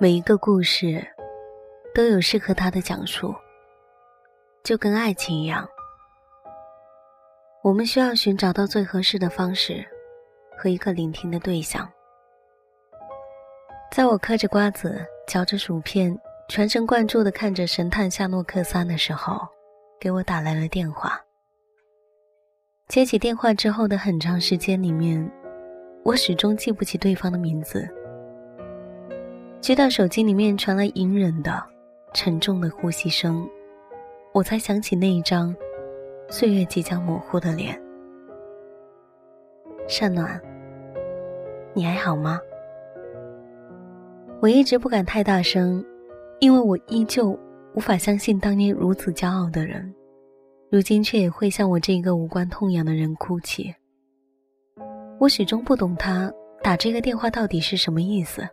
每一个故事都有适合他的讲述，就跟爱情一样，我们需要寻找到最合适的方式和一个聆听的对象。在我嗑着瓜子、嚼着薯片、全神贯注地看着《神探夏洛克三》的时候，给我打来了电话。接起电话之后的很长时间里面，我始终记不起对方的名字。直到手机里面传来隐忍的、沉重的呼吸声，我才想起那一张岁月即将模糊的脸。善暖，你还好吗？我一直不敢太大声，因为我依旧无法相信当年如此骄傲的人，如今却也会向我这个无关痛痒的人哭泣。我始终不懂他打这个电话到底是什么意思。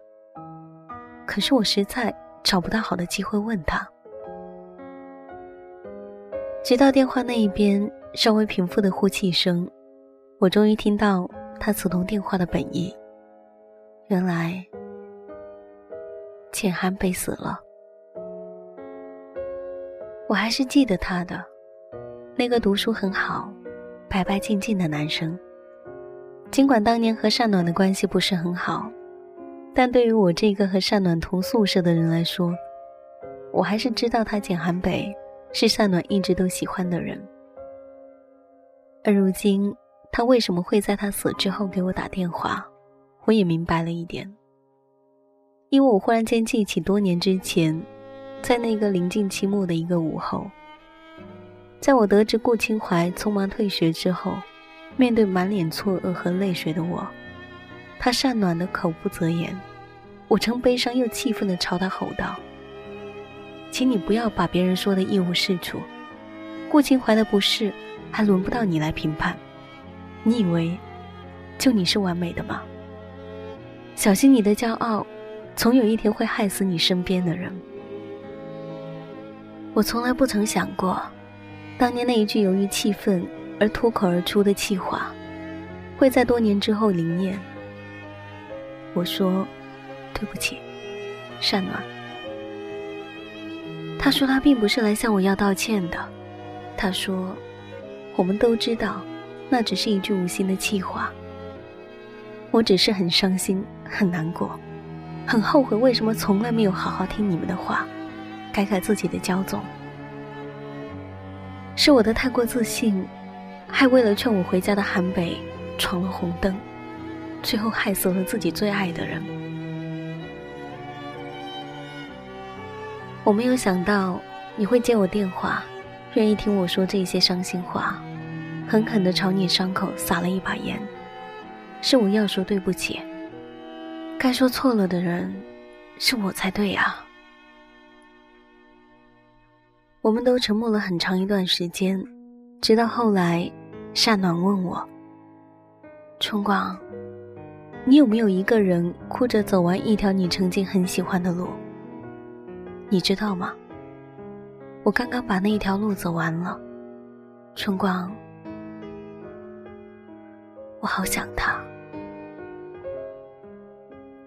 可是我实在找不到好的机会问他。直到电话那一边稍微平复的呼气声，我终于听到他此通电话的本意。原来，浅寒被死了。我还是记得他的，那个读书很好、白白净净的男生。尽管当年和善暖的关系不是很好。但对于我这个和善暖同宿舍的人来说，我还是知道他简寒北是善暖一直都喜欢的人。而如今他为什么会在他死之后给我打电话，我也明白了一点。因为我忽然间记起多年之前，在那个临近期末的一个午后，在我得知顾清怀匆忙退学之后，面对满脸错愕和泪水的我。他善暖的口不择言，我曾悲伤又气愤的朝他吼道：“请你不要把别人说的一无是处，顾清怀的不是，还轮不到你来评判。你以为，就你是完美的吗？小心你的骄傲，总有一天会害死你身边的人。我从来不曾想过，当年那一句由于气愤而脱口而出的气话，会在多年之后灵验。”我说：“对不起，善暖。”他说他并不是来向我要道歉的。他说：“我们都知道，那只是一句无心的气话。我只是很伤心、很难过、很后悔，为什么从来没有好好听你们的话，改改自己的骄纵。是我的太过自信，还为了劝我回家的韩北闯了红灯。”最后害死了自己最爱的人。我没有想到你会接我电话，愿意听我说这些伤心话，狠狠的朝你伤口撒了一把盐。是我要说对不起，该说错了的人是我才对啊。我们都沉默了很长一段时间，直到后来，善暖问我：“春光。”你有没有一个人哭着走完一条你曾经很喜欢的路？你知道吗？我刚刚把那一条路走完了，春光，我好想他。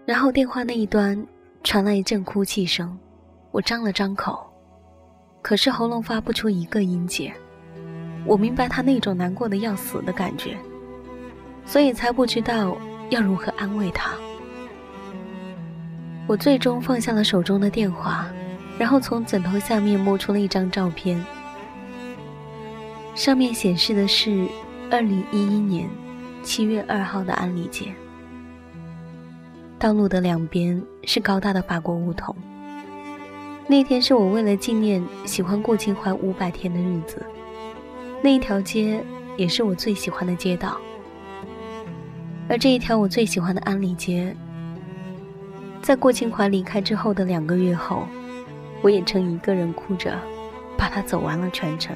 然后电话那一端传来一阵哭泣声，我张了张口，可是喉咙发不出一个音节。我明白他那种难过的要死的感觉，所以才不知道。要如何安慰他？我最终放下了手中的电话，然后从枕头下面摸出了一张照片，上面显示的是二零一一年七月二号的安理街。道路的两边是高大的法国梧桐。那天是我为了纪念喜欢顾清怀五百天的日子，那一条街也是我最喜欢的街道。而这一条我最喜欢的安利街，在郭清华离开之后的两个月后，我也曾一个人哭着，把它走完了全程。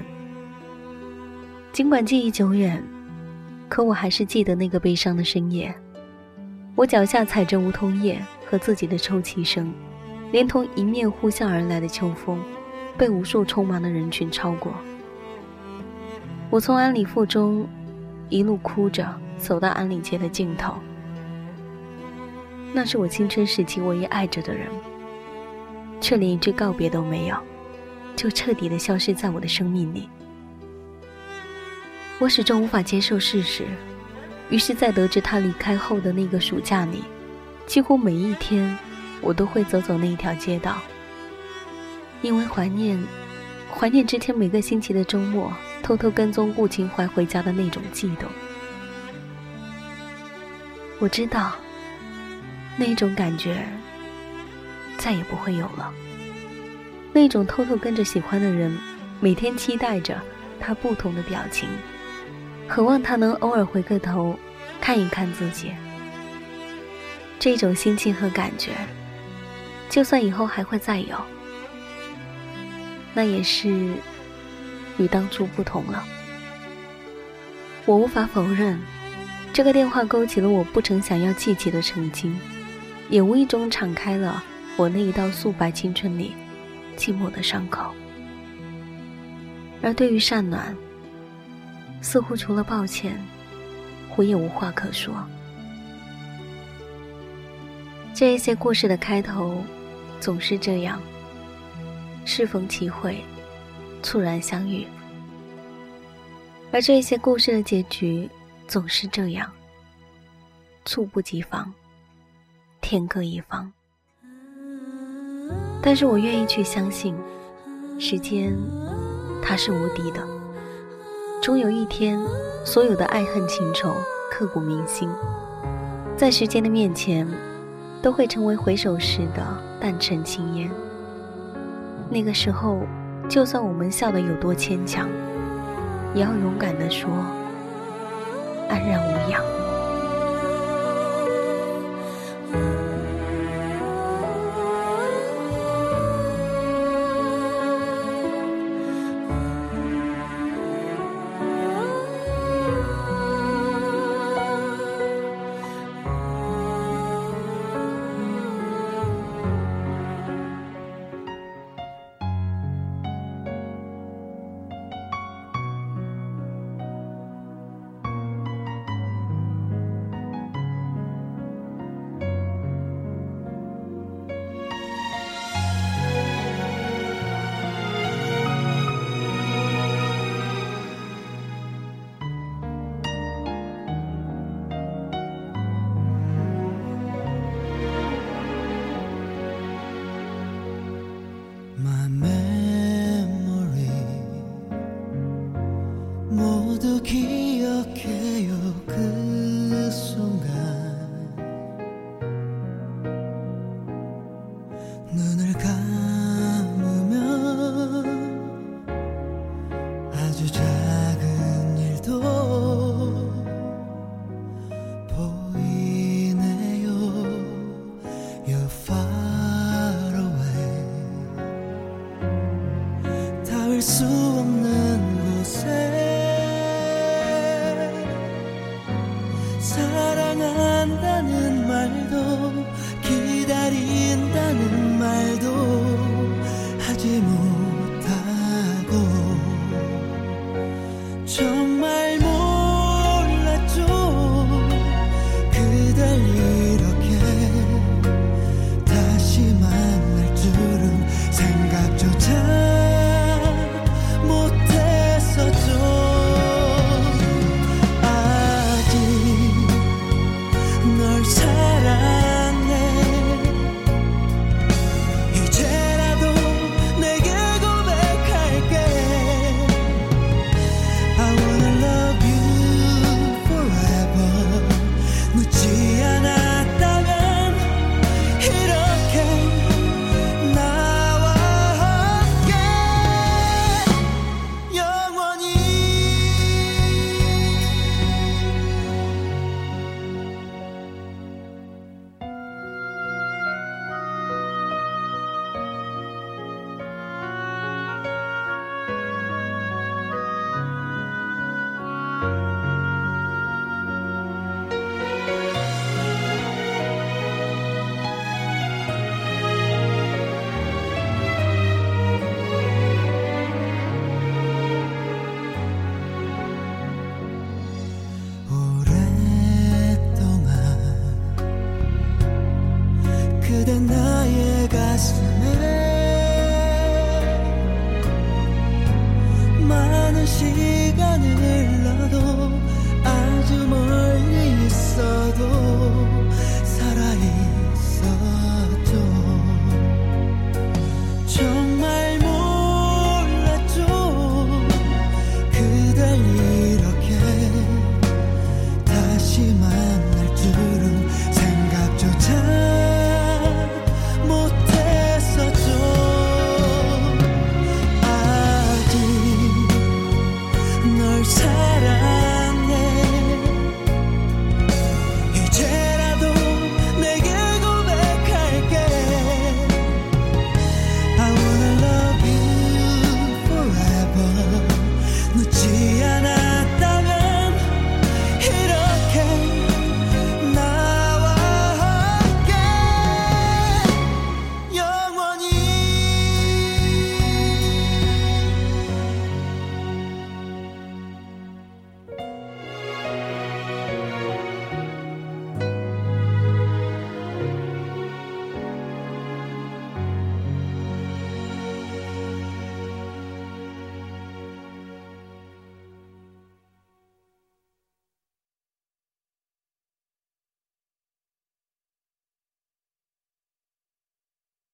尽管记忆久远，可我还是记得那个悲伤的深夜，我脚下踩着梧桐叶和自己的抽泣声，连同迎面呼啸而来的秋风，被无数匆忙的人群超过。我从安里腹中一路哭着。走到安岭街的尽头，那是我青春时期唯一爱着的人，却连一句告别都没有，就彻底的消失在我的生命里。我始终无法接受事实，于是，在得知他离开后的那个暑假里，几乎每一天，我都会走走那一条街道，因为怀念，怀念之前每个星期的周末，偷偷跟踪顾秦淮回家的那种悸动。我知道，那种感觉再也不会有了。那种偷偷跟着喜欢的人，每天期待着他不同的表情。渴望他能偶尔回个头，看一看自己。这种心情和感觉，就算以后还会再有，那也是与当初不同了。我无法否认，这个电话勾起了我不曾想要记起的曾经，也无意中敞开了我那一道素白青春里寂寞的伤口。而对于善暖，似乎除了抱歉，我也无话可说。这一些故事的开头，总是这样：适逢其会，猝然相遇；而这一些故事的结局，总是这样：猝不及防，天各一方。但是我愿意去相信，时间，它是无敌的。终有一天，所有的爱恨情仇刻骨铭心，在时间的面前，都会成为回首时的淡尘轻烟。那个时候，就算我们笑得有多牵强，也要勇敢地说：安然无恙。xuống 시간이 흘러도 아주 멀리 있어도 살아있